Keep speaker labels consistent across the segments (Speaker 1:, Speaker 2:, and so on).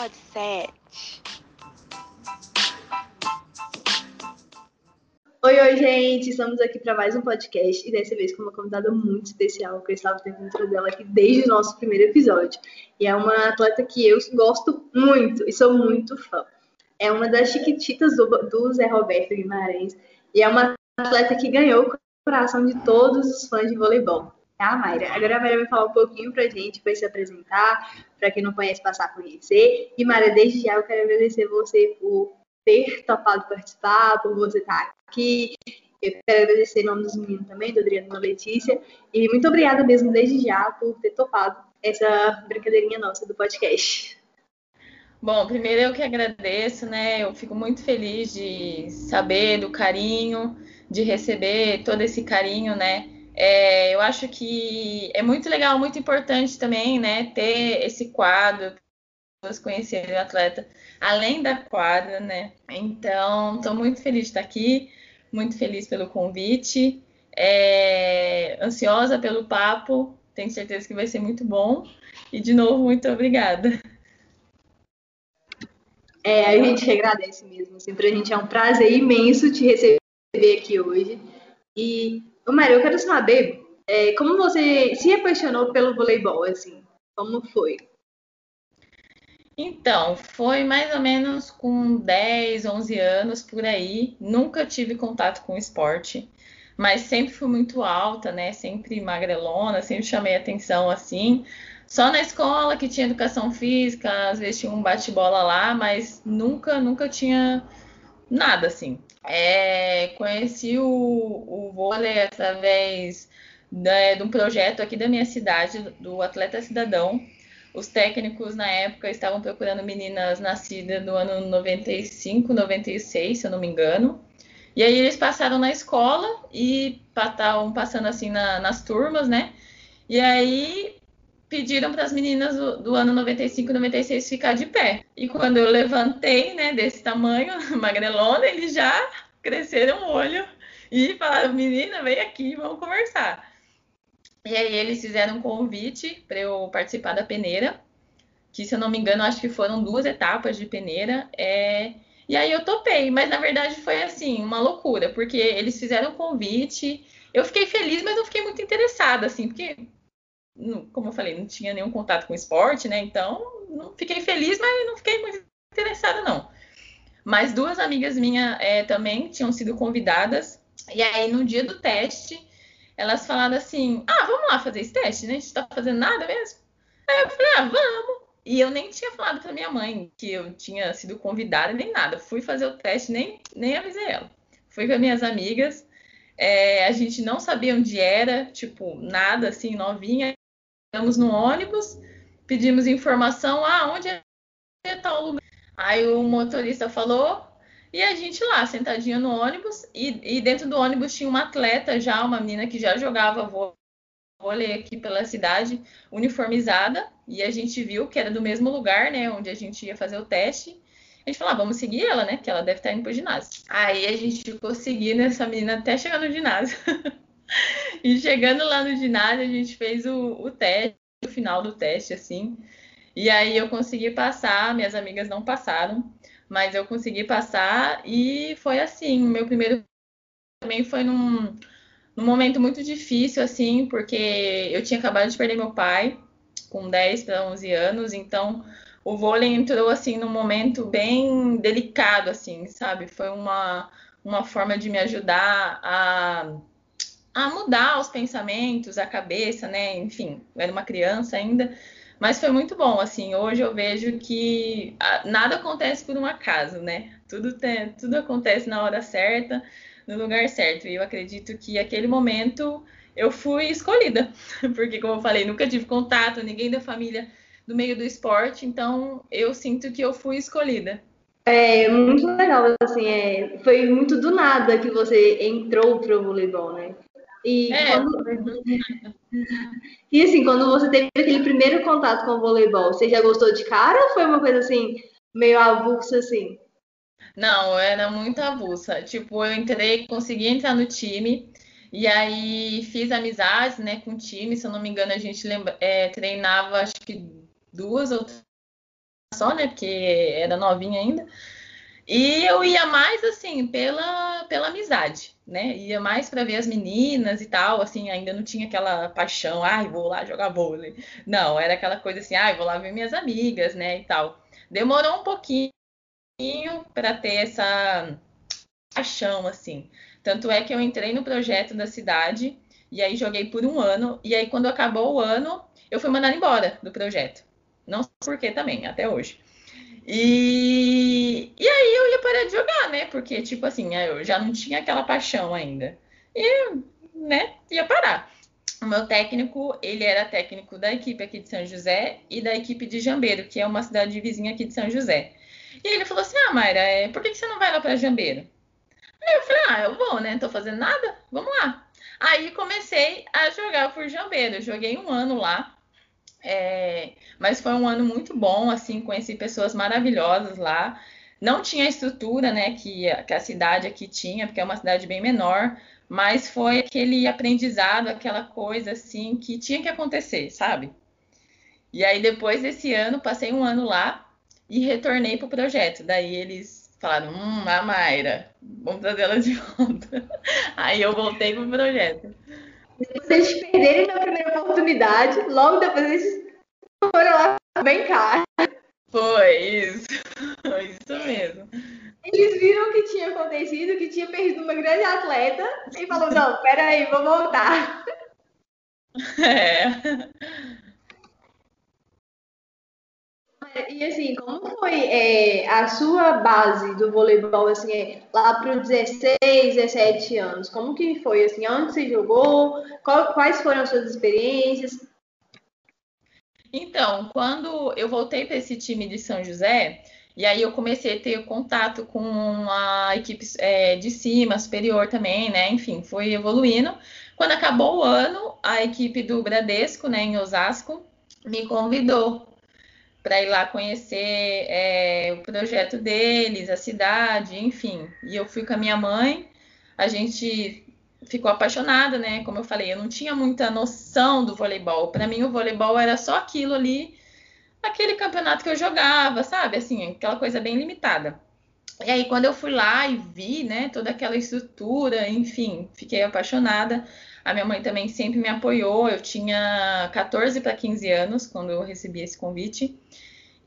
Speaker 1: Pod 7.
Speaker 2: Oi, oi, gente! Estamos aqui para mais um podcast e dessa vez com uma convidada muito especial que eu estava tentando trazer ela aqui desde o nosso primeiro episódio. E é uma atleta que eu gosto muito e sou muito fã. É uma das chiquititas do, do Zé Roberto Guimarães e é uma atleta que ganhou o coração de todos os fãs de voleibol. A Mayra. Agora a Mayra vai falar um pouquinho pra gente, para se apresentar, para quem não conhece, passar a conhecer. E Mayra, desde já eu quero agradecer você por ter topado participar, por você estar aqui. Eu quero agradecer em nome dos meninos também, do Adriano e da Letícia. E muito obrigada mesmo desde já por ter topado essa brincadeirinha nossa do podcast.
Speaker 3: Bom, primeiro eu que agradeço, né? Eu fico muito feliz de saber do carinho, de receber todo esse carinho, né? É, eu acho que é muito legal, muito importante também, né? Ter esse quadro, pessoas conhecerem o atleta além da quadra, né? Então, estou muito feliz de estar aqui, muito feliz pelo convite, é, ansiosa pelo papo, tenho certeza que vai ser muito bom. E, de novo, muito obrigada.
Speaker 2: É, a gente agradece mesmo. Assim, para a gente é um prazer imenso te receber aqui hoje. E, Mário, eu quero saber é, como você se apaixonou pelo voleibol, assim, como foi?
Speaker 3: Então, foi mais ou menos com 10, 11 anos por aí. Nunca tive contato com esporte, mas sempre fui muito alta, né? Sempre magrelona, sempre chamei atenção assim. Só na escola que tinha educação física, às vezes tinha um bate-bola lá, mas nunca, nunca tinha nada assim. É, conheci o, o vôlei através de, de um projeto aqui da minha cidade, do Atleta Cidadão, os técnicos na época estavam procurando meninas nascidas no ano 95, 96, se eu não me engano. E aí eles passaram na escola e estavam passando assim na, nas turmas, né? E aí pediram para as meninas do, do, ano 95, 96 ficar de pé. E quando eu levantei, né, desse tamanho, magrelona, eles já cresceram o olho e falaram: menina, vem aqui, vamos conversar. E aí eles fizeram um convite para eu participar da peneira, que se eu não me engano, acho que foram duas etapas de peneira. É... E aí eu topei, mas na verdade foi assim, uma loucura, porque eles fizeram o convite. Eu fiquei feliz, mas eu fiquei muito interessada, assim, porque, como eu falei, não tinha nenhum contato com esporte, né? Então, não fiquei feliz, mas não fiquei muito interessada, não. Mas duas amigas minhas é, também tinham sido convidadas. E aí, no dia do teste, elas falaram assim: ah, vamos lá fazer esse teste, né? A gente tá fazendo nada mesmo. Aí eu falei: ah, vamos. E eu nem tinha falado pra minha mãe que eu tinha sido convidada nem nada. Fui fazer o teste, nem, nem avisei ela. Fui com as minhas amigas. É, a gente não sabia onde era, tipo, nada assim, novinha. Estamos no ônibus, pedimos informação, ah, onde é tal lugar. Aí o motorista falou, e a gente lá, sentadinha no ônibus, e, e, dentro do ônibus tinha uma atleta já, uma menina que já jogava vôlei aqui pela cidade, uniformizada, e a gente viu que era do mesmo lugar, né, onde a gente ia fazer o teste. A gente falou, ah, vamos seguir ela, né, que ela deve estar indo pro ginásio. Aí a gente ficou seguindo essa menina até chegar no ginásio. e chegando lá no ginásio, a gente fez o, o teste, o final do teste, assim. E aí eu consegui passar, minhas amigas não passaram mas eu consegui passar e foi assim. Meu primeiro também foi num, num momento muito difícil, assim, porque eu tinha acabado de perder meu pai com 10 para 11 anos, então o vôlei entrou assim num momento bem delicado, assim, sabe? Foi uma, uma forma de me ajudar a, a mudar os pensamentos, a cabeça, né? Enfim, eu era uma criança ainda, mas foi muito bom, assim, hoje eu vejo que nada acontece por um acaso, né? Tudo, tem, tudo acontece na hora certa, no lugar certo. E eu acredito que aquele momento eu fui escolhida, porque como eu falei, nunca tive contato, ninguém da família do meio do esporte, então eu sinto que eu fui escolhida.
Speaker 2: É muito legal, assim, é, foi muito do nada que você entrou pro voleibol, né? E, é, quando... e assim, quando você teve aquele primeiro contato com o voleibol, você já gostou de cara ou foi uma coisa assim, meio avulsa assim?
Speaker 3: Não, era muito avulsa. Tipo, eu entrei, consegui entrar no time, e aí fiz amizades, né, com o time. Se eu não me engano, a gente lembra, é, treinava acho que duas ou só, né? Porque era novinha ainda. E eu ia mais assim pela, pela amizade, né? Ia mais para ver as meninas e tal, assim, ainda não tinha aquela paixão, ai, vou lá jogar vôlei. Não, era aquela coisa assim, ai, vou lá ver minhas amigas, né, e tal. Demorou um pouquinho para ter essa paixão assim. Tanto é que eu entrei no projeto da cidade e aí joguei por um ano e aí quando acabou o ano, eu fui mandada embora do projeto. Não sei por que também, até hoje. E, e aí eu ia parar de jogar, né? Porque, tipo assim, eu já não tinha aquela paixão ainda. E, né, ia parar. O meu técnico, ele era técnico da equipe aqui de São José e da equipe de Jambeiro, que é uma cidade vizinha aqui de São José. E ele falou assim: Ah, Mayra, é, por que, que você não vai lá para Jambeiro? Aí eu falei: Ah, eu vou, né? Não tô fazendo nada, vamos lá. Aí comecei a jogar por Jambeiro. Joguei um ano lá. É, mas foi um ano muito bom, assim, conheci pessoas maravilhosas lá. Não tinha a estrutura, né, que, que a cidade aqui tinha, porque é uma cidade bem menor, mas foi aquele aprendizado, aquela coisa, assim, que tinha que acontecer, sabe? E aí, depois desse ano, passei um ano lá e retornei pro projeto. Daí eles falaram, hum, a Mayra, vamos trazer ela de volta. Aí eu voltei pro projeto.
Speaker 2: Eles perderem minha primeira oportunidade, logo depois eles foram lá bem cá.
Speaker 3: Foi isso. Foi isso mesmo.
Speaker 2: Eles viram o que tinha acontecido, que tinha perdido uma grande atleta, e falou, não, peraí, vou voltar. É. E assim, como foi é, a sua base do voleibol, assim, é, lá para os 16, 17 anos? Como que foi, assim, onde você jogou? Qual, quais foram as suas experiências?
Speaker 3: Então, quando eu voltei para esse time de São José, e aí eu comecei a ter contato com a equipe é, de cima, superior também, né? Enfim, foi evoluindo. Quando acabou o ano, a equipe do Bradesco, né, em Osasco, me convidou para ir lá conhecer é, o projeto deles, a cidade, enfim. E eu fui com a minha mãe, a gente ficou apaixonada, né? Como eu falei, eu não tinha muita noção do voleibol. Para mim, o voleibol era só aquilo ali, aquele campeonato que eu jogava, sabe? Assim, aquela coisa bem limitada. E aí, quando eu fui lá e vi, né, toda aquela estrutura, enfim, fiquei apaixonada. A minha mãe também sempre me apoiou. Eu tinha 14 para 15 anos quando eu recebi esse convite.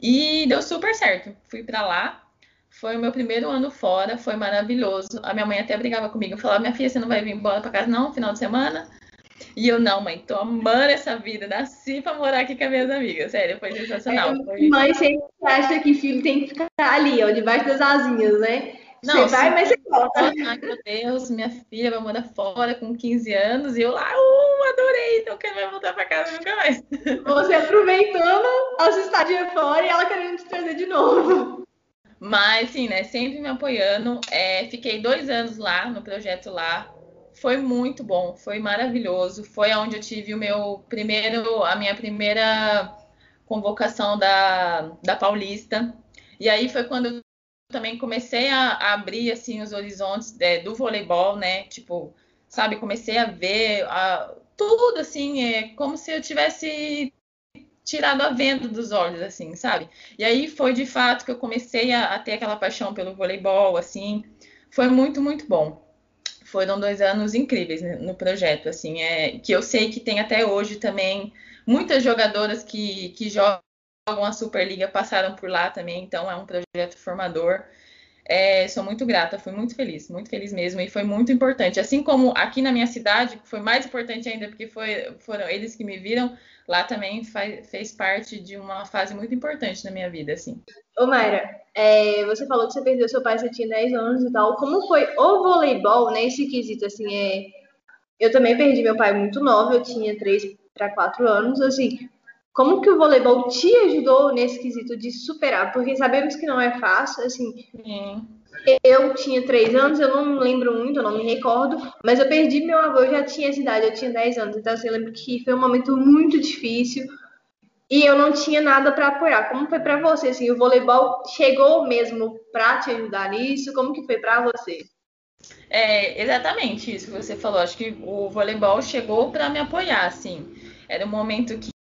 Speaker 3: E deu super certo. Fui para lá. Foi o meu primeiro ano fora, foi maravilhoso. A minha mãe até brigava comigo, falava: "Minha filha, você não vai vir embora para casa não, final de semana?" E eu, não, mãe, tô amando essa vida, nasci pra morar aqui com as minhas amigas. Sério, foi sensacional.
Speaker 2: É, foi... Mãe sempre acha que filho tem que ficar ali, ó, debaixo das asinhas, né? Não, você vai, mas você volta.
Speaker 3: Ai, meu Deus, minha filha vai morar fora com 15 anos e eu lá, uh, adorei, então quero vai voltar pra casa nunca mais.
Speaker 2: Você aproveitando a sua estadia fora e ela querendo te trazer de novo.
Speaker 3: Mas, sim, né, sempre me apoiando. É, fiquei dois anos lá, no projeto lá. Foi muito bom, foi maravilhoso. Foi onde eu tive o meu primeiro, a minha primeira convocação da, da Paulista. E aí foi quando eu também comecei a, a abrir assim os horizontes é, do voleibol, né? Tipo, sabe, comecei a ver a, tudo assim, é como se eu tivesse tirado a venda dos olhos, assim, sabe? E aí foi de fato que eu comecei a, a ter aquela paixão pelo voleibol, assim. Foi muito, muito bom. Foram dois anos incríveis né, no projeto, assim, é, que eu sei que tem até hoje também muitas jogadoras que, que jogam jogam a Superliga passaram por lá também, então é um projeto formador. É, sou muito grata, fui muito feliz, muito feliz mesmo, e foi muito importante. Assim como aqui na minha cidade, foi mais importante ainda, porque foi, foram eles que me viram, lá também faz, fez parte de uma fase muito importante na minha vida, assim.
Speaker 2: Ô Mayra, é, você falou que você perdeu seu pai, você tinha 10 anos e tal. Como foi o voleibol nesse quesito, assim, é... Eu também perdi meu pai muito novo, eu tinha 3 para 4 anos, assim, como que o voleibol te ajudou nesse quesito de superar? Porque sabemos que não é fácil, assim. Sim. Eu tinha três anos, eu não lembro muito, eu não me recordo, mas eu perdi meu avô, eu já tinha essa idade, eu tinha 10 anos, então assim, eu lembro que foi um momento muito difícil e eu não tinha nada para apoiar. Como foi para você? Assim, o voleibol chegou mesmo para te ajudar nisso? Como que foi para você?
Speaker 3: É exatamente isso que você falou. Acho que o voleibol chegou para me apoiar, assim. Era um momento que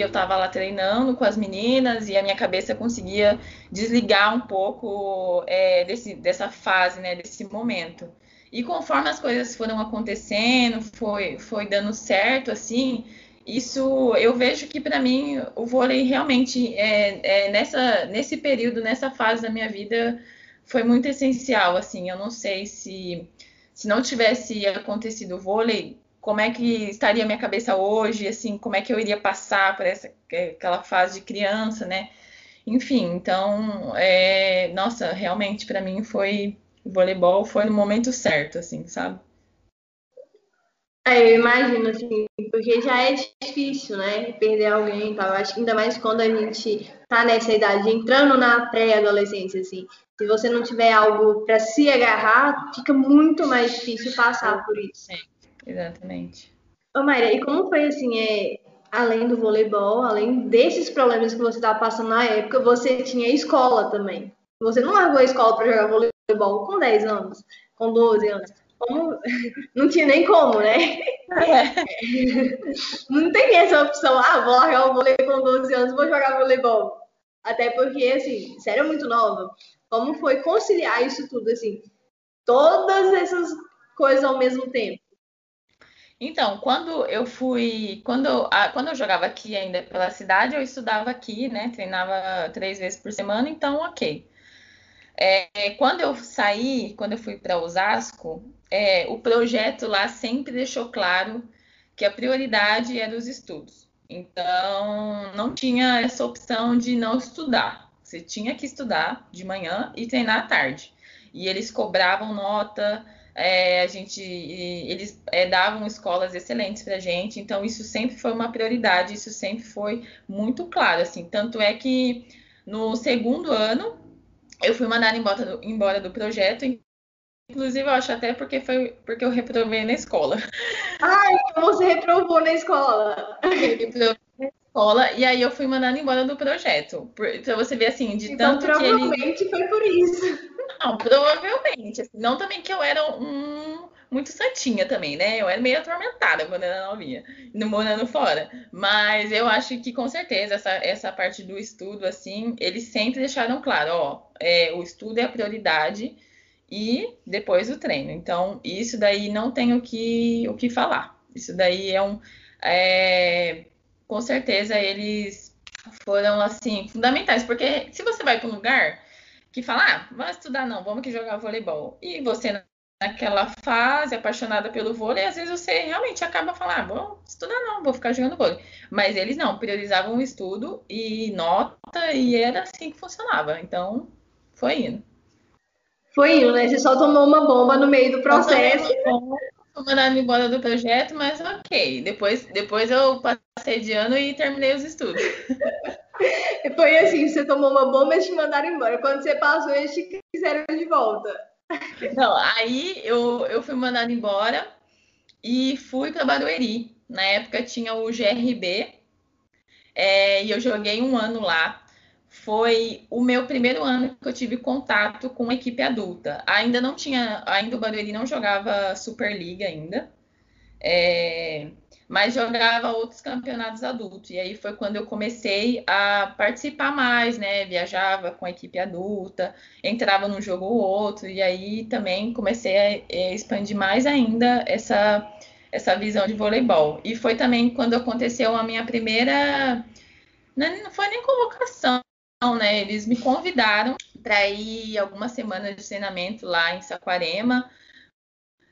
Speaker 3: eu estava lá treinando com as meninas e a minha cabeça conseguia desligar um pouco é, desse, dessa fase, né, desse momento. E conforme as coisas foram acontecendo, foi, foi dando certo, assim, isso eu vejo que para mim o vôlei realmente é, é, nessa, nesse período, nessa fase da minha vida, foi muito essencial. Assim, eu não sei se se não tivesse acontecido o vôlei, como é que estaria minha cabeça hoje, assim, como é que eu iria passar por essa aquela fase de criança, né? Enfim, então, é, nossa, realmente para mim foi o voleibol foi no momento certo, assim, sabe?
Speaker 2: É, eu imagino, assim, porque já é difícil, né? Perder alguém e tal. Acho que ainda mais quando a gente tá nessa idade, entrando na pré-adolescência, assim. Se você não tiver algo para se agarrar, fica muito mais difícil passar por isso.
Speaker 3: Sim, exatamente.
Speaker 2: Ô, Mayra, e como foi, assim, é, além do voleibol, além desses problemas que você estava passando na época, você tinha escola também. Você não largou a escola para jogar voleibol com 10 anos, com 12 anos como não tinha nem como, né? É. Não tem essa opção, ah, vou largar o vôlei com 12 anos, vou jogar voleibol. Até porque, assim, sério, muito nova. Como foi conciliar isso tudo, assim, todas essas coisas ao mesmo tempo?
Speaker 3: Então, quando eu fui, quando, quando eu jogava aqui ainda pela cidade, eu estudava aqui, né? Treinava três vezes por semana, então ok. É, quando eu saí, quando eu fui para Osasco, é, o projeto lá sempre deixou claro que a prioridade era os estudos. Então, não tinha essa opção de não estudar. Você tinha que estudar de manhã e treinar à tarde. E eles cobravam nota, é, a gente, eles é, davam escolas excelentes para a gente. Então, isso sempre foi uma prioridade, isso sempre foi muito claro. Assim, tanto é que no segundo ano eu fui mandada embora do, embora do projeto. Inclusive, eu acho até porque foi porque eu reprovei na escola.
Speaker 2: Ai, você reprovou na escola. Eu reprovei
Speaker 3: escola e aí eu fui mandada embora do projeto. Então você vê assim, de então, tanto
Speaker 2: que ele. Provavelmente foi por isso.
Speaker 3: Não, provavelmente. Assim, não também que eu era um muito santinha também, né? Eu era meio atormentada quando era novinha, no morando fora. Mas eu acho que com certeza essa, essa parte do estudo, assim, eles sempre deixaram claro, ó, é, o estudo é a prioridade e depois o treino. Então, isso daí não tem o que, o que falar. Isso daí é um. É, com certeza eles foram assim fundamentais, porque se você vai para um lugar que fala, ah, vai estudar não, vamos aqui jogar voleibol, e você naquela fase, apaixonada pelo vôlei, às vezes você realmente acaba falando, ah, vou estudar não, vou ficar jogando vôlei. Mas eles não, priorizavam o estudo e nota, e era assim que funcionava. Então, foi indo.
Speaker 2: Foi indo, né? Você só tomou uma bomba no meio do processo.
Speaker 3: Fui mandado embora do projeto, mas ok. Depois, depois eu passei de ano e terminei os estudos.
Speaker 2: Foi assim, você tomou uma bomba e te mandaram embora. Quando você passou, eles te quiseram de volta.
Speaker 3: Não, aí eu, eu fui mandada embora e fui para Barueri. Na época tinha o GRB é, e eu joguei um ano lá. Foi o meu primeiro ano que eu tive contato com a equipe adulta. Ainda não tinha, ainda o Barueri não jogava Superliga ainda. É, mas jogava outros campeonatos adultos. E aí foi quando eu comecei a participar mais, né? Viajava com a equipe adulta, entrava num jogo ou outro, e aí também comecei a, a expandir mais ainda essa, essa visão de voleibol. E foi também quando aconteceu a minha primeira. Não foi nem convocação, né? Eles me convidaram para ir algumas semanas de treinamento lá em Saquarema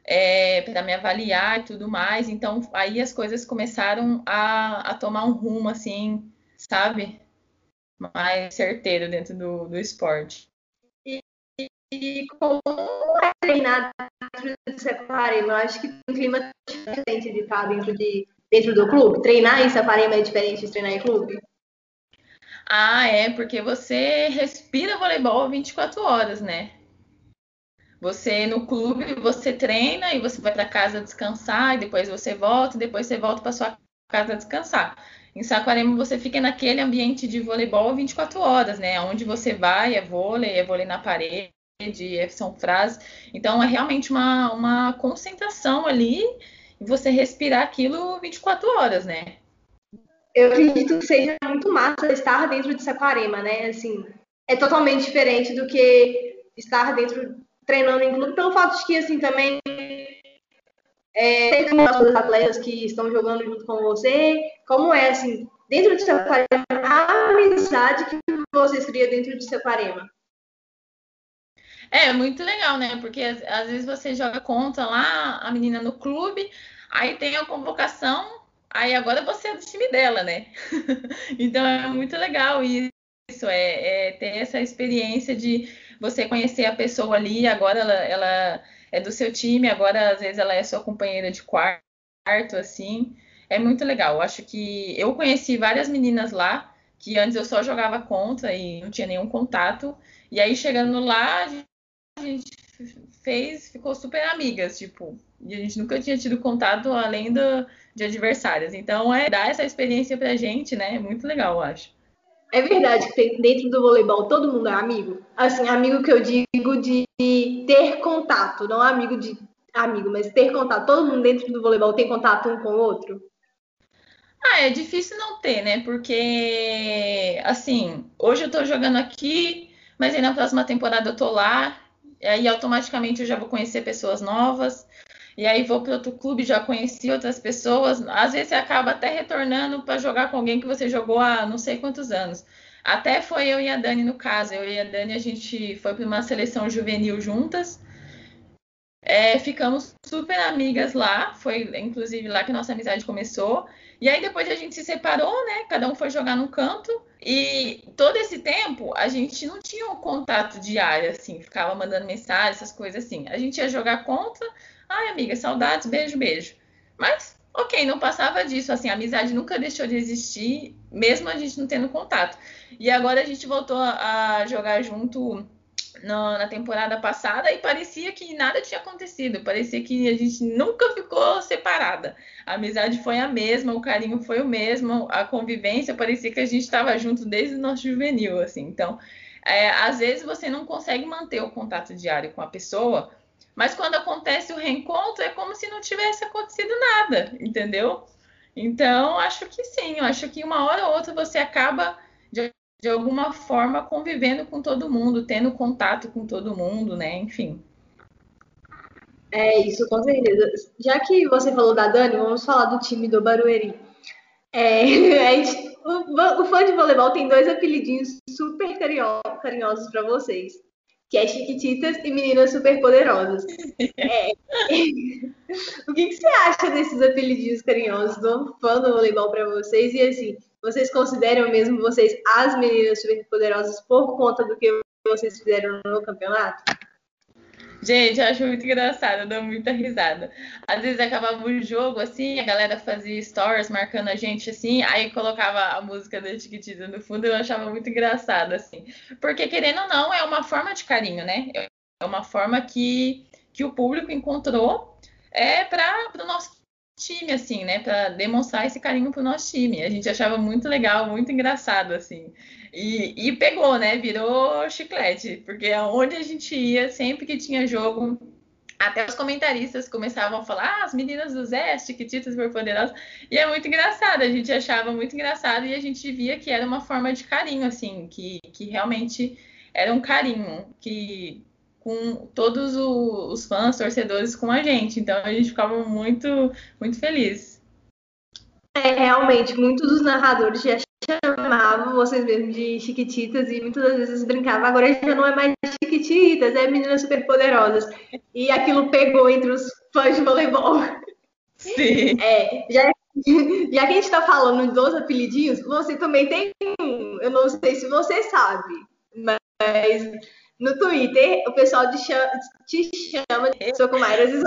Speaker 3: é, para me avaliar e tudo mais. Então, aí as coisas começaram a, a tomar um rumo, assim, sabe? Mais certeiro dentro do, do esporte.
Speaker 2: E, e como é treinar dentro do Saquarema? Eu acho que um clima diferente de estar dentro, de, dentro do clube. Treinar em Saquarema é diferente de treinar em clube?
Speaker 3: Ah, é, porque você respira voleibol 24 horas, né? Você no clube, você treina e você vai para casa descansar, e depois você volta, e depois você volta para sua casa descansar. Em Saquarema você fica naquele ambiente de voleibol 24 horas, né? Onde você vai é vôlei, é vôlei na parede, é, são frases. Então é realmente uma, uma concentração ali e você respirar aquilo 24 horas, né?
Speaker 2: eu acredito que seja muito massa estar dentro de Saquarema, né? Assim, é totalmente diferente do que estar dentro treinando em clube, pelo fato de que assim também é, tem os atletas que estão jogando junto com você, como é assim, dentro de Saquarema, a amizade que vocês criam dentro de Saquarema.
Speaker 3: É, muito legal, né? Porque às vezes você joga contra lá a menina no clube, aí tem a convocação, aí agora você é do time dela, né? então é muito legal isso, é, é, ter essa experiência de você conhecer a pessoa ali, agora ela, ela é do seu time, agora às vezes ela é sua companheira de quarto, assim. É muito legal. Eu acho que eu conheci várias meninas lá que antes eu só jogava contra e não tinha nenhum contato. E aí chegando lá, a gente fez, ficou super amigas, tipo, e a gente nunca tinha tido contato além do, de adversárias. Então, é dar essa experiência pra gente, né? É muito legal, eu acho.
Speaker 2: É verdade que dentro do voleibol todo mundo é amigo. Assim, amigo que eu digo de ter contato, não amigo de amigo, mas ter contato. Todo mundo dentro do voleibol tem contato um com o outro.
Speaker 3: Ah, é difícil não ter, né? Porque, assim, hoje eu tô jogando aqui, mas aí na próxima temporada eu tô lá, e aí automaticamente eu já vou conhecer pessoas novas, e aí vou para outro clube, já conheci outras pessoas. Às vezes você acaba até retornando para jogar com alguém que você jogou há não sei quantos anos. Até foi eu e a Dani no caso. Eu e a Dani a gente foi para uma seleção juvenil juntas. É, ficamos super amigas lá. Foi inclusive lá que nossa amizade começou. E aí depois a gente se separou, né? Cada um foi jogar no canto. E todo esse tempo a gente não tinha um contato diário, assim, ficava mandando mensagem, essas coisas assim. A gente ia jogar contra, ai amiga, saudades, beijo, beijo. Mas, ok, não passava disso, assim, a amizade nunca deixou de existir, mesmo a gente não tendo contato. E agora a gente voltou a jogar junto na, na, temporada passada e parecia que nada tinha acontecido, parecia que a gente nunca ficou separada. A amizade foi a mesma, o carinho foi o mesmo, a convivência parecia que a gente estava junto desde o nosso juvenil, assim. Então, é, às vezes você não consegue manter o contato diário com a pessoa, mas quando acontece o reencontro é como se não tivesse acontecido nada, entendeu? Então, acho que sim, eu acho que uma hora ou outra você acaba de de alguma forma convivendo com todo mundo, tendo contato com todo mundo, né? Enfim.
Speaker 2: É isso, com certeza. Já que você falou da Dani, vamos falar do time do Barueri. É, gente, o, o, fã de voleibol tem dois apelidinhos super carinhosos para vocês, que é Chiquititas e Meninas Superpoderosas. É. o que, que, você acha desses apelidinhos carinhosos do fã do voleibol para vocês? E assim, vocês consideram mesmo vocês as meninas superpoderosas por conta do que vocês fizeram no campeonato?
Speaker 3: Gente, eu acho muito engraçado, eu dou muita risada. Às vezes acabava o jogo assim, a galera fazia stories marcando a gente assim, aí colocava a música da Chiquitita no fundo, eu achava muito engraçado assim. Porque querendo ou não, é uma forma de carinho, né? É uma forma que, que o público encontrou é para o nosso time, assim, né? Para demonstrar esse carinho pro nosso time. A gente achava muito legal, muito engraçado, assim. E, e pegou, né? Virou chiclete, porque aonde a gente ia, sempre que tinha jogo, até os comentaristas começavam a falar, ah, as meninas do Zé, chiquititas super poderosas. E é muito engraçado, a gente achava muito engraçado e a gente via que era uma forma de carinho, assim, que, que realmente era um carinho, que com todos os fãs, torcedores com a gente. Então a gente ficava muito, muito feliz.
Speaker 2: É, realmente, muitos dos narradores já chamavam vocês mesmo de chiquititas e muitas das vezes brincavam. Agora já não é mais chiquititas, é meninas super poderosas. E aquilo pegou entre os fãs de voleibol.
Speaker 3: Sim.
Speaker 2: É, já, já que a gente está falando dos apelidinhos, você também tem um. Eu não sei se você sabe, mas no Twitter, o pessoal te chama, te chama de Socumaras e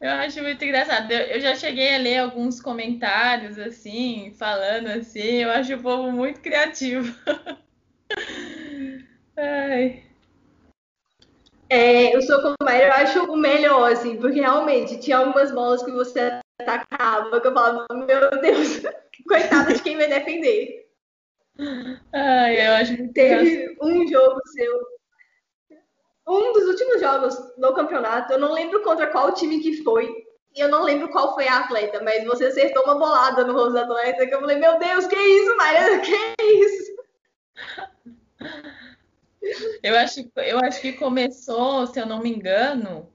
Speaker 3: Eu acho muito engraçado. Eu já cheguei a ler alguns comentários assim, falando assim. Eu acho o povo muito criativo. Ai.
Speaker 2: É, o Socumaira eu acho o melhor, assim, porque realmente tinha algumas bolas que você atacava que eu falava, meu Deus, coitada de quem vai defender.
Speaker 3: Ai, eu acho que
Speaker 2: teve um jogo seu. Um dos últimos jogos no campeonato, eu não lembro contra qual time que foi, eu não lembro qual foi a atleta, mas você acertou uma bolada no rosto da atleta que eu falei, meu Deus, que isso, Maria? Que isso?
Speaker 3: Eu acho, eu acho que começou, se eu não me engano,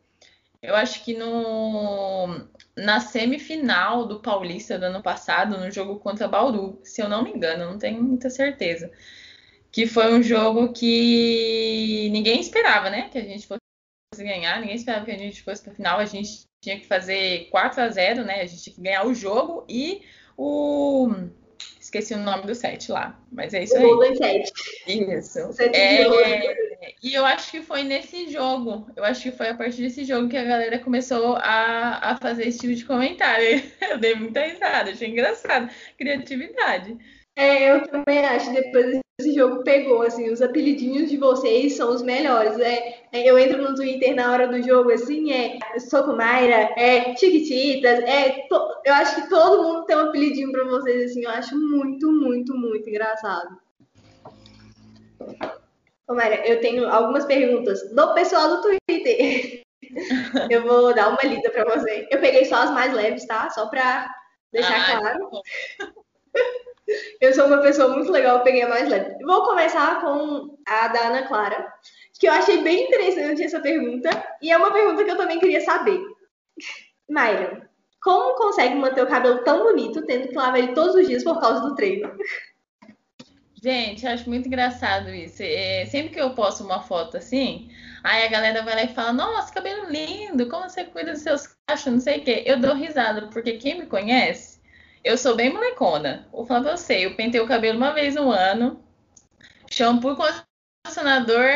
Speaker 3: eu acho que no, na semifinal do Paulista do ano passado, no jogo contra Bauru, se eu não me engano, não tenho muita certeza. Que foi um jogo que ninguém esperava, né? Que a gente fosse ganhar, ninguém esperava que a gente fosse para final. A gente tinha que fazer 4 a 0 né? A gente tinha que ganhar o jogo e o Esqueci o nome do set lá, mas é isso o aí.
Speaker 2: Golden Set.
Speaker 3: Isso. Set é, é, e eu acho que foi nesse jogo, eu acho que foi a partir desse jogo que a galera começou a, a fazer esse tipo de comentário. Eu dei muita risada, achei engraçado. Criatividade.
Speaker 2: É, eu também acho. Depois esse jogo pegou, assim, os apelidinhos de vocês são os melhores. É, é, eu entro no Twitter na hora do jogo, assim, é Socumaira, é Chiquititas, é. To, eu acho que todo mundo tem um apelidinho pra vocês, assim, eu acho muito, muito, muito engraçado. Ô, Mayra, eu tenho algumas perguntas do pessoal do Twitter. eu vou dar uma lida pra você. Eu peguei só as mais leves, tá? Só pra deixar ah, claro. Eu sou uma pessoa muito legal, peguei mais leve. Vou começar com a da Ana Clara, que eu achei bem interessante essa pergunta, e é uma pergunta que eu também queria saber. Mayra, como consegue manter o cabelo tão bonito, tendo que lavar ele todos os dias por causa do treino?
Speaker 3: Gente, acho muito engraçado isso. É, sempre que eu posto uma foto assim, aí a galera vai lá e fala: Nossa, cabelo lindo, como você cuida dos seus cachos, não sei o quê. Eu dou risada, porque quem me conhece eu sou bem molecona. Vou falar pra você. Eu pentei o cabelo uma vez no ano, shampoo, condicionador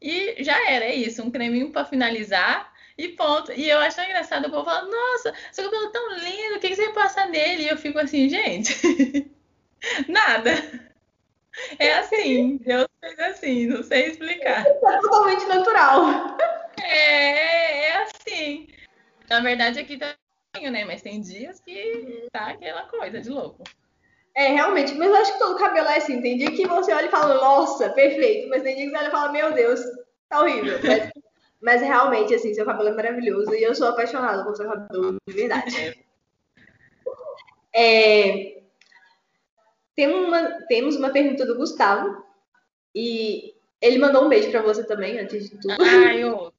Speaker 3: e já era. É isso. Um creminho para finalizar e ponto. E eu acho engraçado. O povo fala: Nossa, seu cabelo é tão lindo, o que, que você passa nele? E eu fico assim, gente, nada. É assim, Deus fez assim, não sei explicar. É
Speaker 2: totalmente natural.
Speaker 3: É, é assim. Na verdade, aqui tá né? Mas tem dias que tá aquela coisa de louco.
Speaker 2: É, realmente, mas eu acho que todo cabelo é assim. Tem dia que você olha e fala, nossa, perfeito. Mas tem dia que você olha e fala, meu Deus, tá horrível. Mas, mas realmente, assim, seu cabelo é maravilhoso e eu sou apaixonada por seu cabelo, de verdade. É, tem uma, temos uma pergunta do Gustavo e ele mandou um beijo para você também, antes de tudo.
Speaker 3: Ai, eu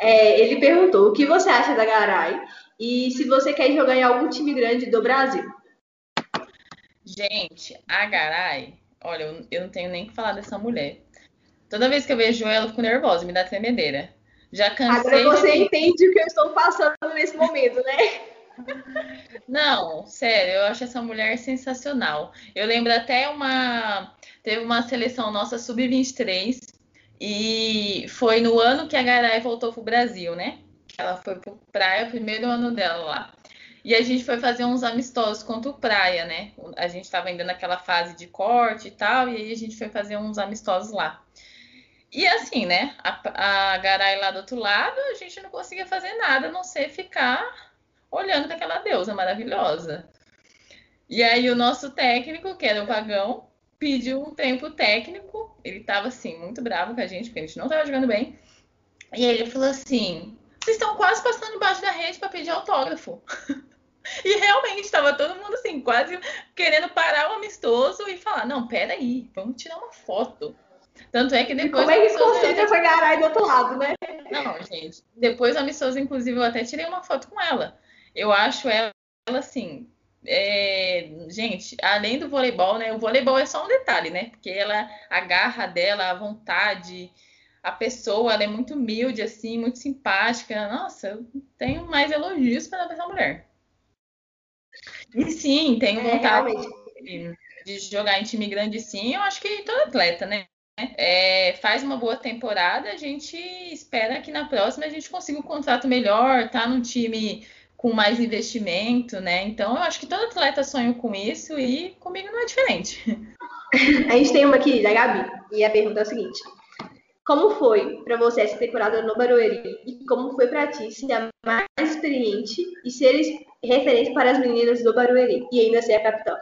Speaker 2: é, ele perguntou o que você acha da Garay e se você quer jogar em algum time grande do Brasil.
Speaker 3: Gente, a Garay, olha, eu, eu não tenho nem que falar dessa mulher. Toda vez que eu vejo ela, eu fico nervosa, me dá tremedeira. Já cansei.
Speaker 2: Agora você de... entende o que eu estou passando nesse momento, né?
Speaker 3: Não, sério, eu acho essa mulher sensacional. Eu lembro até uma. Teve uma seleção nossa sub-23 e foi no ano que a Garay voltou pro Brasil, né? Ela foi pro Praia, o primeiro ano dela lá. E a gente foi fazer uns amistosos contra o Praia, né? A gente estava ainda naquela fase de corte e tal, e aí a gente foi fazer uns amistosos lá. E assim, né? A, a Garay lá do outro lado, a gente não conseguia fazer nada, a não ser ficar olhando para aquela deusa maravilhosa. E aí o nosso técnico, que era o Vagão, pediu um tempo técnico. Ele tava assim, muito bravo com a gente, porque a gente não tava jogando bem. E ele falou assim: vocês estão quase passando embaixo da rede para pedir autógrafo. e realmente estava todo mundo assim, quase querendo parar o amistoso e falar: não, peraí, vamos tirar uma foto. Tanto é que depois.
Speaker 2: Como é que concentra essa garai do outro lado, né?
Speaker 3: Não, gente. Depois a amistosa, inclusive, eu até tirei uma foto com ela. Eu acho ela, assim, é, gente, além do voleibol, né? O voleibol é só um detalhe, né? Porque ela, a garra dela, a vontade, a pessoa, ela é muito humilde, assim, muito simpática. Nossa, eu tenho mais elogios para essa mulher. E sim, tenho é, vontade de, de, jogar em time grande, sim. Eu acho que todo atleta, né? É, faz uma boa temporada, a gente espera que na próxima a gente consiga um contrato melhor, tá num time com mais investimento, né? Então eu acho que todo atleta sonha com isso e comigo não é diferente.
Speaker 2: A gente tem uma aqui da Gabi e a pergunta é a seguinte: Como foi para você essa temporada no Barueri e como foi para ti ser a mais experiente e ser referente para as meninas do Barueri e ainda ser a capitã?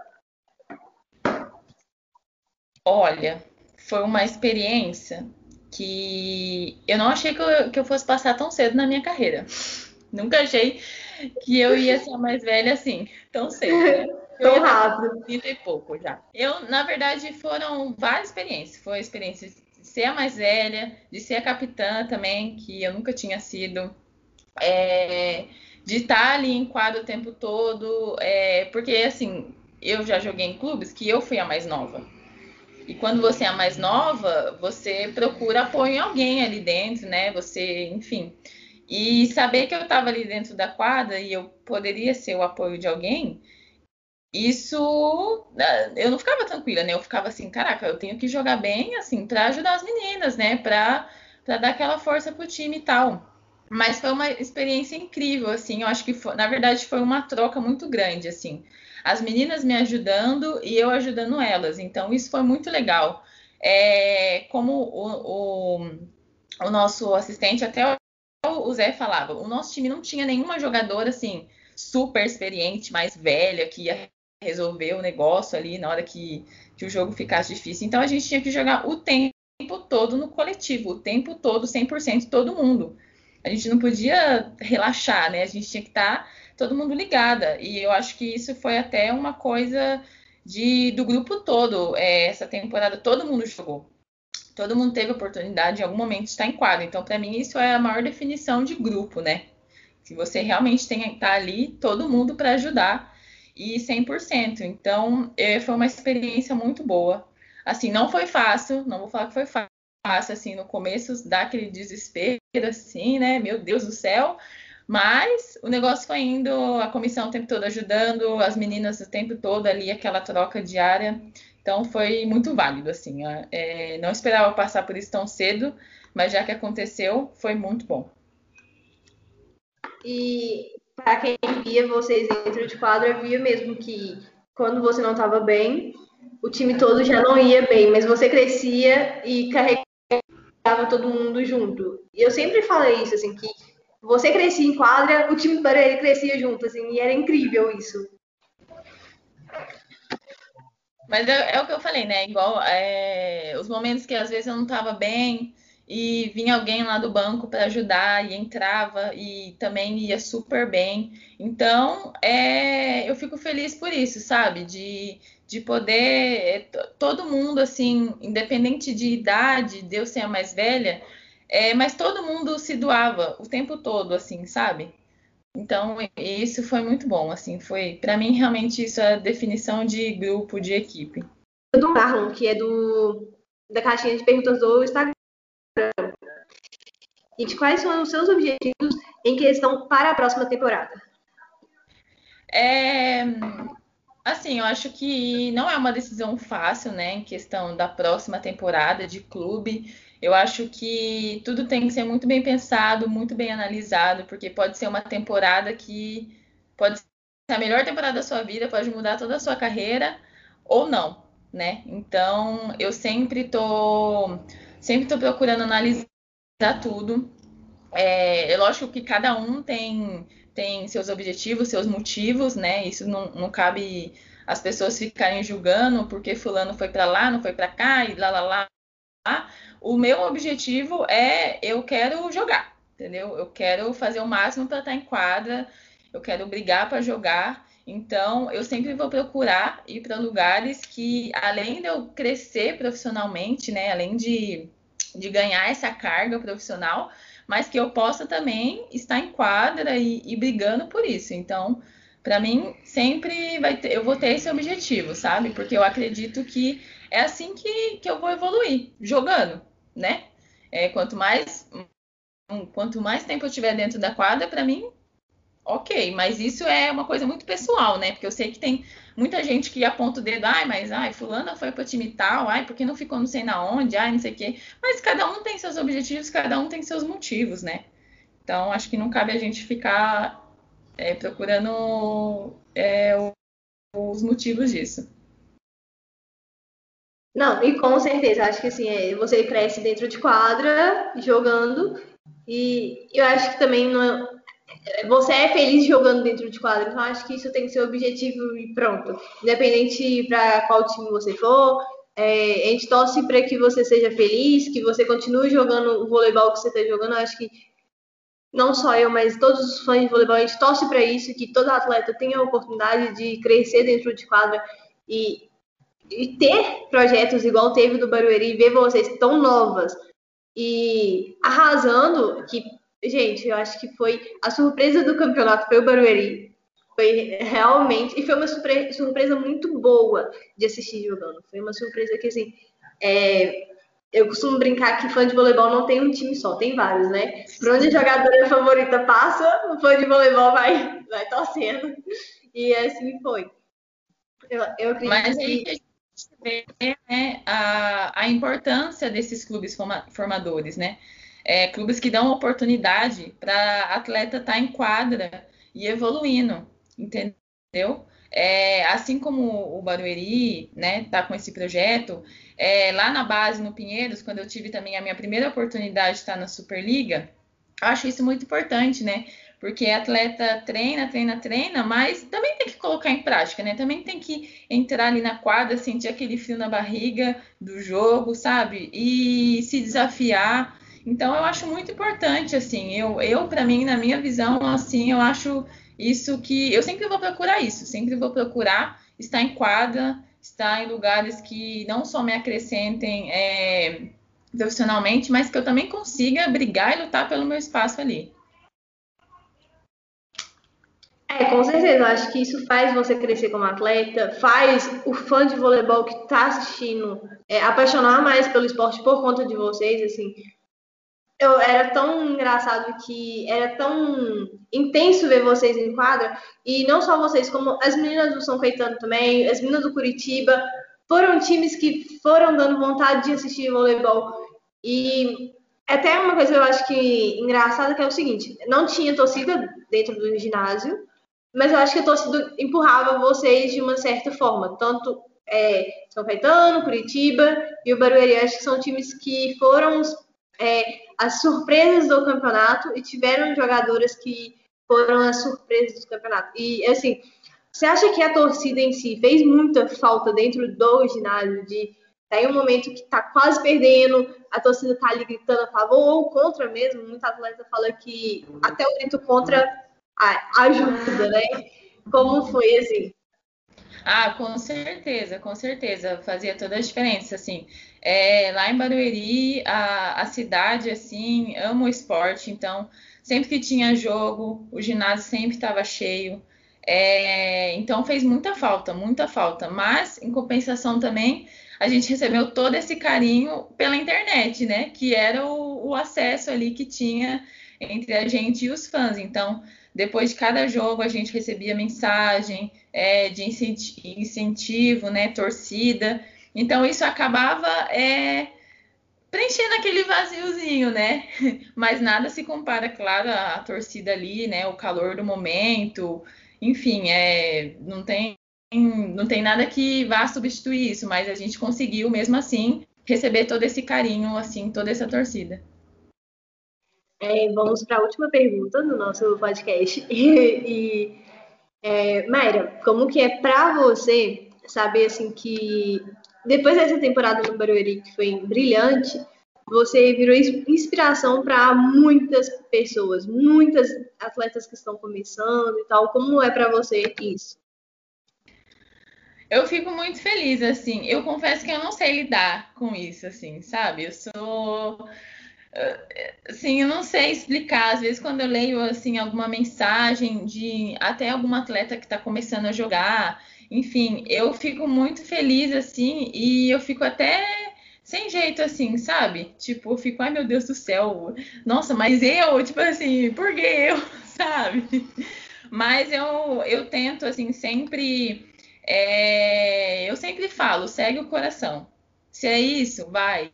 Speaker 3: Olha, foi uma experiência que eu não achei que eu, que eu fosse passar tão cedo na minha carreira Nunca achei que eu ia ser a mais velha assim, tão cedo. Né?
Speaker 2: tão rápido.
Speaker 3: 30 e pouco já. Eu, na verdade, foram várias experiências. Foi a experiência de ser a mais velha, de ser a capitã também, que eu nunca tinha sido. É, de estar ali em quadro o tempo todo. É, porque, assim, eu já joguei em clubes que eu fui a mais nova. E quando você é a mais nova, você procura apoio em alguém ali dentro, né? Você, enfim. E saber que eu estava ali dentro da quadra e eu poderia ser o apoio de alguém, isso né, eu não ficava tranquila, né? Eu ficava assim, caraca, eu tenho que jogar bem, assim, para ajudar as meninas, né? Para para dar aquela força pro time e tal. Mas foi uma experiência incrível, assim. Eu acho que, foi, na verdade, foi uma troca muito grande, assim. As meninas me ajudando e eu ajudando elas. Então, isso foi muito legal. É, como o, o, o nosso assistente, até o Zé falava, o nosso time não tinha nenhuma jogadora, assim, super experiente, mais velha, que ia resolver o negócio ali na hora que, que o jogo ficasse difícil. Então a gente tinha que jogar o tempo todo no coletivo, o tempo todo, 100%, todo mundo. A gente não podia relaxar, né? A gente tinha que estar tá todo mundo ligada. E eu acho que isso foi até uma coisa de, do grupo todo. É, essa temporada todo mundo jogou. Todo mundo teve oportunidade em algum momento de estar em quadro. Então, para mim, isso é a maior definição de grupo, né? Se você realmente tem que estar ali, todo mundo para ajudar e 100%. Então, é, foi uma experiência muito boa. Assim, não foi fácil, não vou falar que foi fácil, assim, no começo dá aquele desespero, assim, né? Meu Deus do céu. Mas o negócio foi indo, a comissão o tempo todo ajudando, as meninas o tempo todo ali, aquela troca diária. Então foi muito válido, assim. É, não esperava passar por isso tão cedo, mas já que aconteceu, foi muito bom.
Speaker 2: E para quem via vocês dentro de quadra, via mesmo que quando você não estava bem, o time todo já não ia bem, mas você crescia e carregava todo mundo junto. E eu sempre falei isso, assim, que você crescia em quadra, o time ele crescia junto, assim, e era incrível isso.
Speaker 3: Mas é, é o que eu falei, né? Igual é, os momentos que às vezes eu não estava bem, e vinha alguém lá do banco para ajudar e entrava e também ia super bem. Então, é, eu fico feliz por isso, sabe? De, de poder, todo mundo, assim, independente de idade, de eu ser a mais velha, é, mas todo mundo se doava o tempo todo, assim, sabe? Então, isso foi muito bom, assim, foi, para mim, realmente, isso é a definição de grupo, de equipe.
Speaker 2: Do Marlon, que é do da caixinha de perguntas do Instagram e de quais são os seus objetivos em questão para a próxima temporada?
Speaker 3: É, assim, eu acho que não é uma decisão fácil, né, em questão da próxima temporada de clube. Eu acho que tudo tem que ser muito bem pensado, muito bem analisado, porque pode ser uma temporada que pode ser a melhor temporada da sua vida, pode mudar toda a sua carreira ou não, né? Então, eu sempre tô sempre tô procurando analisar tudo. É, é lógico que cada um tem, tem seus objetivos, seus motivos, né? Isso não, não cabe as pessoas ficarem julgando porque fulano foi para lá, não foi para cá e lá, lá, lá. O meu objetivo é eu quero jogar, entendeu? Eu quero fazer o máximo para estar em quadra, eu quero brigar para jogar. Então, eu sempre vou procurar ir para lugares que, além de eu crescer profissionalmente, né, além de de ganhar essa carga profissional, mas que eu possa também estar em quadra e, e brigando por isso. Então, para mim, sempre vai ter, eu vou ter esse objetivo, sabe? Porque eu acredito que é assim que, que eu vou evoluir, jogando, né? É, quanto mais quanto mais tempo eu tiver dentro da quadra, para mim, ok. Mas isso é uma coisa muito pessoal, né? Porque eu sei que tem muita gente que aponta o dedo, ai, mas ai, fulana foi para time tal, ai, porque não ficou não sei na onde, ai, não sei o quê. Mas cada um tem seus objetivos, cada um tem seus motivos, né? Então, acho que não cabe a gente ficar é, procurando é, os motivos disso.
Speaker 2: Não, e com certeza, acho que assim, é, você cresce dentro de quadra, jogando, e eu acho que também não, você é feliz jogando dentro de quadro, então acho que isso tem que ser o objetivo e pronto. Independente para qual time você for, é, a gente torce para que você seja feliz, que você continue jogando o voleibol que você está jogando. Acho que não só eu, mas todos os fãs de voleibol, a gente torce para isso, que todo atleta tenha a oportunidade de crescer dentro de quadra e, e ter projetos igual teve do Barueri e ver vocês tão novas e arrasando, que, gente, eu acho que foi a surpresa do campeonato foi o Barueri. Foi realmente, e foi uma surpresa, surpresa muito boa de assistir jogando. Foi uma surpresa que, assim, é, eu costumo brincar que fã de voleibol não tem um time só, tem vários, né? Por onde a jogadora favorita passa, o fã de voleibol vai, vai torcendo. E assim foi.
Speaker 3: Eu, eu acredito Mas aí que... gente vê né, a, a importância desses clubes formadores, né? É, clubes que dão oportunidade para atleta estar tá em quadra e evoluindo, entendeu? É, assim como o Barueri, né, tá com esse projeto, é, lá na base, no Pinheiros, quando eu tive também a minha primeira oportunidade de estar na Superliga, acho isso muito importante, né? Porque atleta treina, treina, treina, mas também tem que colocar em prática, né? Também tem que entrar ali na quadra, sentir aquele frio na barriga do jogo, sabe? E se desafiar. Então eu acho muito importante, assim, eu, eu para mim, na minha visão, assim, eu acho isso que eu sempre vou procurar isso, sempre vou procurar estar em quadra, estar em lugares que não só me acrescentem é, profissionalmente, mas que eu também consiga brigar e lutar pelo meu espaço ali.
Speaker 2: É, com certeza. Eu acho que isso faz você crescer como atleta, faz o fã de voleibol que está assistindo é, apaixonar mais pelo esporte por conta de vocês, assim eu era tão engraçado que era tão intenso ver vocês em quadra e não só vocês como as meninas do São Caetano também, as meninas do Curitiba foram times que foram dando vontade de assistir voleibol e até uma coisa que eu acho que engraçada que é o seguinte, não tinha torcida dentro do ginásio, mas eu acho que a torcida empurrava vocês de uma certa forma, tanto é, São Caetano, Curitiba e o Barueri, acho que são times que foram é, as surpresas do campeonato e tiveram jogadoras que foram as surpresas do campeonato. E assim, você acha que a torcida em si fez muita falta dentro do ginásio de tá um momento que tá quase perdendo, a torcida tá ali gritando a favor ou contra mesmo. Muita atleta fala que até o grito contra ajuda, né? Como foi assim?
Speaker 3: Ah, com certeza, com certeza, fazia toda a diferença, assim. É, lá em Barueri, a, a cidade, assim, ama o esporte, então, sempre que tinha jogo, o ginásio sempre estava cheio. É, então, fez muita falta, muita falta. Mas, em compensação também, a gente recebeu todo esse carinho pela internet, né? Que era o, o acesso ali que tinha entre a gente e os fãs. Então, depois de cada jogo, a gente recebia mensagem é, de incentivo, né? Torcida. Então isso acabava é, preenchendo aquele vaziozinho, né? Mas nada se compara, claro, à torcida ali, né? O calor do momento, enfim, é, não tem não tem nada que vá substituir isso, mas a gente conseguiu mesmo assim receber todo esse carinho, assim, toda essa torcida.
Speaker 2: É, vamos para a última pergunta do nosso podcast. e, é, Mayra, como que é para você saber assim que depois dessa temporada no Barueri, que foi brilhante, você virou inspiração para muitas pessoas, muitas atletas que estão começando e tal. Como é para você isso?
Speaker 3: Eu fico muito feliz, assim. Eu confesso que eu não sei lidar com isso, assim, sabe? Eu sou assim, eu não sei explicar. Às vezes, quando eu leio assim alguma mensagem de até algum atleta que está começando a jogar, enfim, eu fico muito feliz assim e eu fico até sem jeito assim, sabe? Tipo, eu fico, ai meu Deus do céu, nossa, mas eu, tipo assim, por que eu, sabe? Mas eu, eu tento assim sempre, é, eu sempre falo, segue o coração. Se é isso, vai.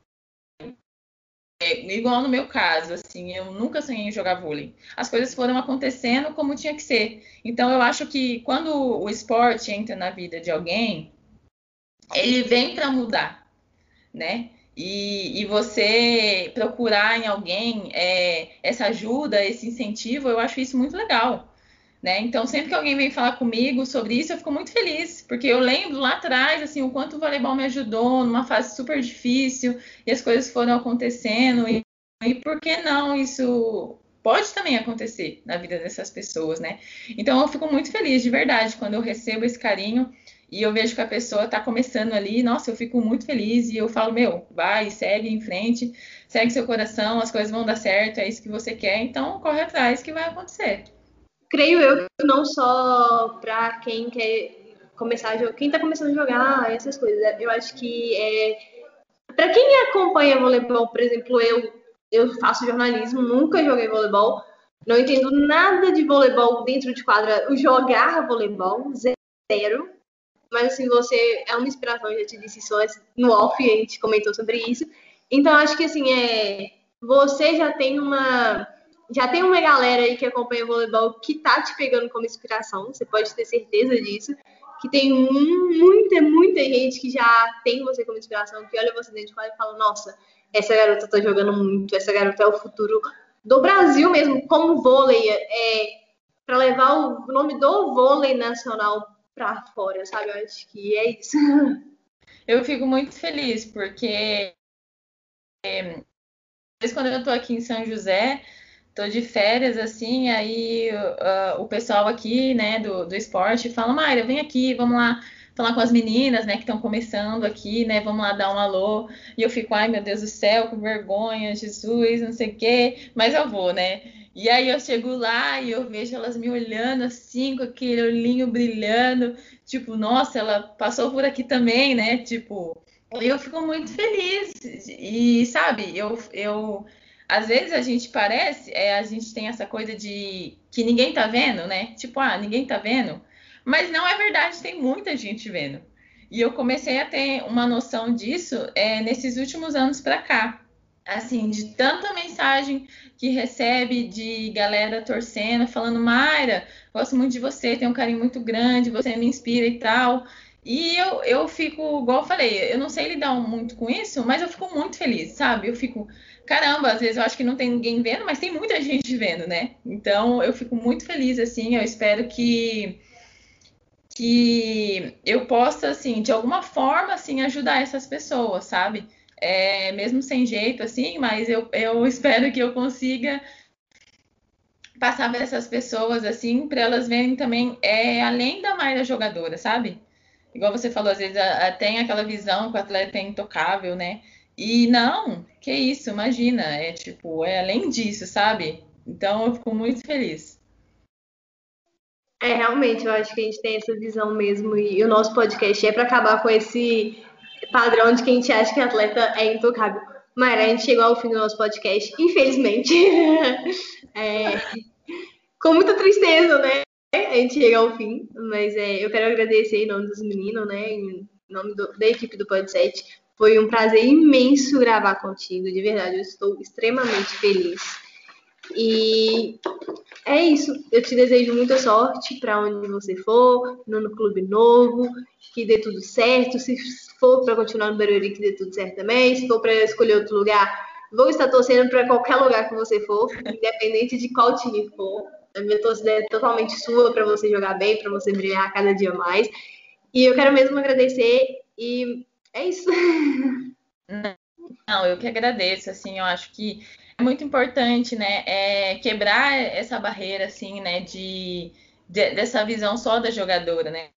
Speaker 3: É, igual no meu caso, assim, eu nunca sonhei em jogar vôlei. As coisas foram acontecendo como tinha que ser. Então, eu acho que quando o esporte entra na vida de alguém, ele vem para mudar, né? E, e, você procurar em alguém é, essa ajuda, esse incentivo, eu acho isso muito legal. Né? Então, sempre que alguém vem falar comigo sobre isso, eu fico muito feliz, porque eu lembro lá atrás, assim, o quanto o voleibol me ajudou numa fase super difícil, e as coisas foram acontecendo, e, e por que não isso pode também acontecer na vida dessas pessoas, né? Então eu fico muito feliz de verdade quando eu recebo esse carinho e eu vejo que a pessoa está começando ali, nossa, eu fico muito feliz e eu falo, meu, vai, segue em frente, segue seu coração, as coisas vão dar certo, é isso que você quer, então corre atrás que vai acontecer.
Speaker 2: Creio eu que não só para quem quer começar a jogar, quem está começando a jogar, essas coisas, eu acho que é para quem acompanha voleibol, por exemplo, eu eu faço jornalismo, nunca joguei voleibol, não entendo nada de voleibol dentro de quadra, o jogar voleibol, zero. Mas assim, você é uma inspiração, eu já te disse isso no off, a gente comentou sobre isso. Então, acho que assim, é, você já tem uma. Já tem uma galera aí que acompanha o voleibol que tá te pegando como inspiração, você pode ter certeza disso. Que tem muita, muita gente que já tem você como inspiração, que olha você dentro de quadra e fala, nossa, essa garota tá jogando muito, essa garota é o futuro do Brasil mesmo, como vôlei, é, para levar o nome do vôlei nacional para fora, sabe? Eu acho que é isso.
Speaker 3: Eu fico muito feliz, porque é, quando eu tô aqui em São José, tô de férias, assim, aí uh, o pessoal aqui, né, do, do esporte fala, Mayra, vem aqui, vamos lá falar com as meninas, né, que estão começando aqui, né, vamos lá dar um alô. E eu fico, ai meu Deus do céu, com vergonha, Jesus, não sei o quê, mas eu vou, né. E aí eu chego lá e eu vejo elas me olhando assim, com aquele olhinho brilhando, tipo, nossa, ela passou por aqui também, né, tipo, eu fico muito feliz. E sabe, eu, eu às vezes a gente parece, é, a gente tem essa coisa de que ninguém tá vendo, né? Tipo, ah, ninguém tá vendo. Mas não é verdade, tem muita gente vendo. E eu comecei a ter uma noção disso é, nesses últimos anos para cá. Assim, de tanta mensagem que recebe de galera torcendo, falando, Mayra, gosto muito de você, tenho um carinho muito grande, você me inspira e tal. E eu, eu fico, igual eu falei, eu não sei lidar muito com isso, mas eu fico muito feliz, sabe? Eu fico, caramba, às vezes eu acho que não tem ninguém vendo, mas tem muita gente vendo, né? Então eu fico muito feliz, assim, eu espero que que eu possa, assim, de alguma forma, assim, ajudar essas pessoas, sabe? É, mesmo sem jeito, assim, mas eu, eu espero que eu consiga passar para essas pessoas, assim, para elas verem também, é, além da Mayra jogadora, sabe? Igual você falou, às vezes a, a, tem aquela visão que o atleta é intocável, né? E não, que isso, imagina, é tipo, é além disso, sabe? Então eu fico muito feliz.
Speaker 2: É, realmente, eu acho que a gente tem essa visão mesmo. E o nosso podcast é para acabar com esse padrão de que a gente acha que atleta é intocável. Mas a gente chegou ao fim do nosso podcast, infelizmente. é, com muita tristeza, né? A gente chega ao fim. Mas é, eu quero agradecer em nome dos meninos, né? Em nome do, da equipe do Podset. Foi um prazer imenso gravar contigo, de verdade. Eu estou extremamente feliz. E é isso. Eu te desejo muita sorte para onde você for, no clube novo, que dê tudo certo. Se for para continuar no Barueri, que dê tudo certo também. Se for para escolher outro lugar, vou estar torcendo para qualquer lugar que você for, independente de qual time for. A minha torcida é totalmente sua para você jogar bem, para você brilhar cada dia mais. E eu quero mesmo agradecer e é isso.
Speaker 3: Não, eu que agradeço, assim, eu acho que é muito importante, né, é quebrar essa barreira, assim, né, de, de, dessa visão só da jogadora, né,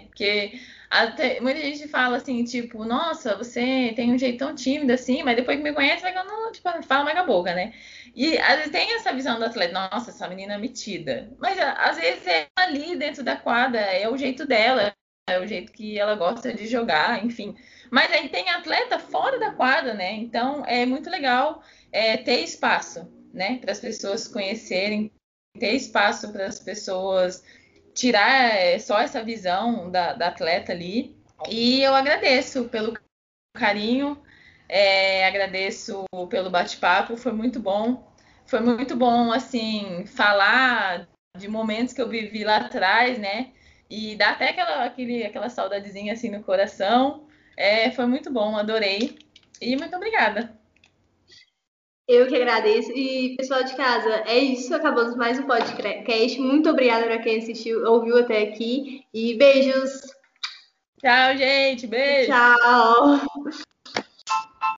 Speaker 3: porque até, muita gente fala assim, tipo, nossa, você tem um jeito tão tímido assim, mas depois que me conhece, vai não, tipo, fala mais a boca, né? E às vezes tem essa visão do atleta, nossa, essa menina é metida. Mas às vezes é ali dentro da quadra, é o jeito dela, é o jeito que ela gosta de jogar, enfim. Mas aí tem atleta fora da quadra, né? Então é muito legal é, ter espaço, né? Para as pessoas conhecerem, ter espaço para as pessoas tirar é, só essa visão da, da, atleta ali. E eu agradeço pelo carinho, é, agradeço pelo bate-papo, foi muito bom. Foi muito bom, assim, falar de momentos que eu vivi lá atrás, né? E dá até aquela, aquele, aquela saudadezinha assim no coração. É, foi muito bom, adorei. E muito obrigada.
Speaker 2: Eu que agradeço. E, pessoal de casa, é isso. Acabamos mais um podcast. Muito obrigada para quem assistiu, ouviu até aqui. E beijos.
Speaker 3: Tchau, gente. Beijo.
Speaker 2: Tchau.